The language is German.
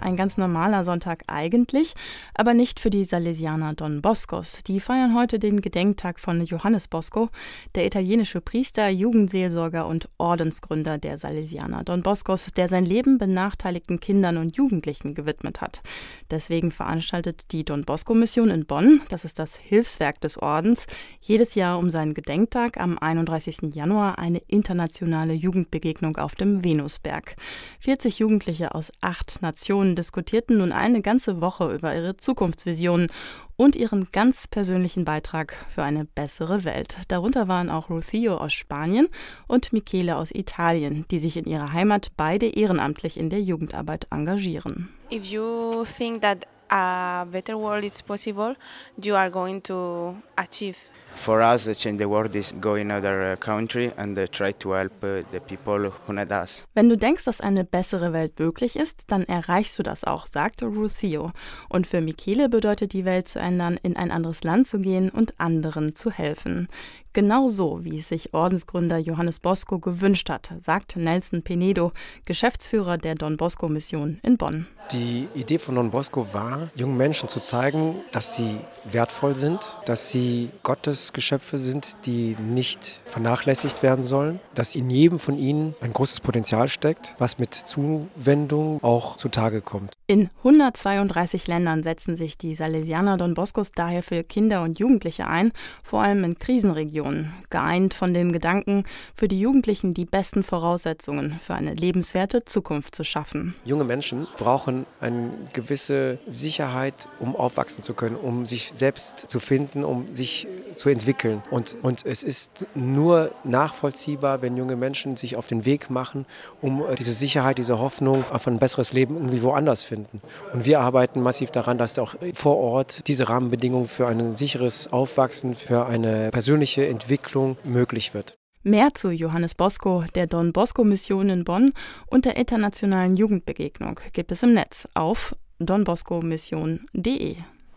Ein ganz normaler Sonntag eigentlich, aber nicht für die Salesianer Don Boscos. Die feiern heute den Gedenktag von Johannes Bosco, der italienische Priester, Jugendseelsorger und Ordensgründer der Salesianer Don Boscos, der sein Leben benachteiligten Kindern und Jugendlichen gewidmet hat. Deswegen veranstaltet die Don Bosco Mission in Bonn, das ist das Hilfswerk des Ordens, jedes Jahr um seinen Gedenktag am 31. Januar eine internationale Jugendbegegnung auf dem Venusberg. 40 Jugendliche aus acht Nationen Personen diskutierten nun eine ganze Woche über ihre Zukunftsvisionen und ihren ganz persönlichen Beitrag für eine bessere Welt. Darunter waren auch Rufio aus Spanien und Michele aus Italien, die sich in ihrer Heimat beide ehrenamtlich in der Jugendarbeit engagieren. If you think that a better world is possible, you are going to achieve for us, the change the world is go in other uh, country and uh, try to help uh, the people who need us. Wenn du denkst, dass eine bessere Welt möglich ist, dann erreichst du das auch, sagte Ruthio. Und für Michele bedeutet die Welt zu ändern, in ein anderes Land zu gehen und anderen zu helfen. Genau so, wie es sich Ordensgründer Johannes Bosco gewünscht hat, sagt Nelson Penedo, Geschäftsführer der Don Bosco Mission in Bonn. Die Idee von Don Bosco war, jungen Menschen zu zeigen, dass sie wertvoll sind, dass sie Gottes Geschöpfe sind, die nicht vernachlässigt werden sollen, dass in jedem von ihnen ein großes Potenzial steckt, was mit Zuwendung auch zutage kommt. In 132 Ländern setzen sich die Salesianer Don Boscos daher für Kinder und Jugendliche ein, vor allem in Krisenregionen, geeint von dem Gedanken, für die Jugendlichen die besten Voraussetzungen für eine lebenswerte Zukunft zu schaffen. Junge Menschen brauchen eine gewisse Sicherheit, um aufwachsen zu können, um sich selbst zu finden, um sich zu entwickeln. Und, und es ist nur nachvollziehbar, wenn junge Menschen sich auf den Weg machen, um diese Sicherheit, diese Hoffnung auf ein besseres Leben irgendwie woanders finden finden. Und wir arbeiten massiv daran, dass auch vor Ort diese Rahmenbedingungen für ein sicheres Aufwachsen, für eine persönliche Entwicklung möglich wird. Mehr zu Johannes Bosco, der Don Bosco Mission in Bonn und der internationalen Jugendbegegnung gibt es im Netz auf donboscomission.de.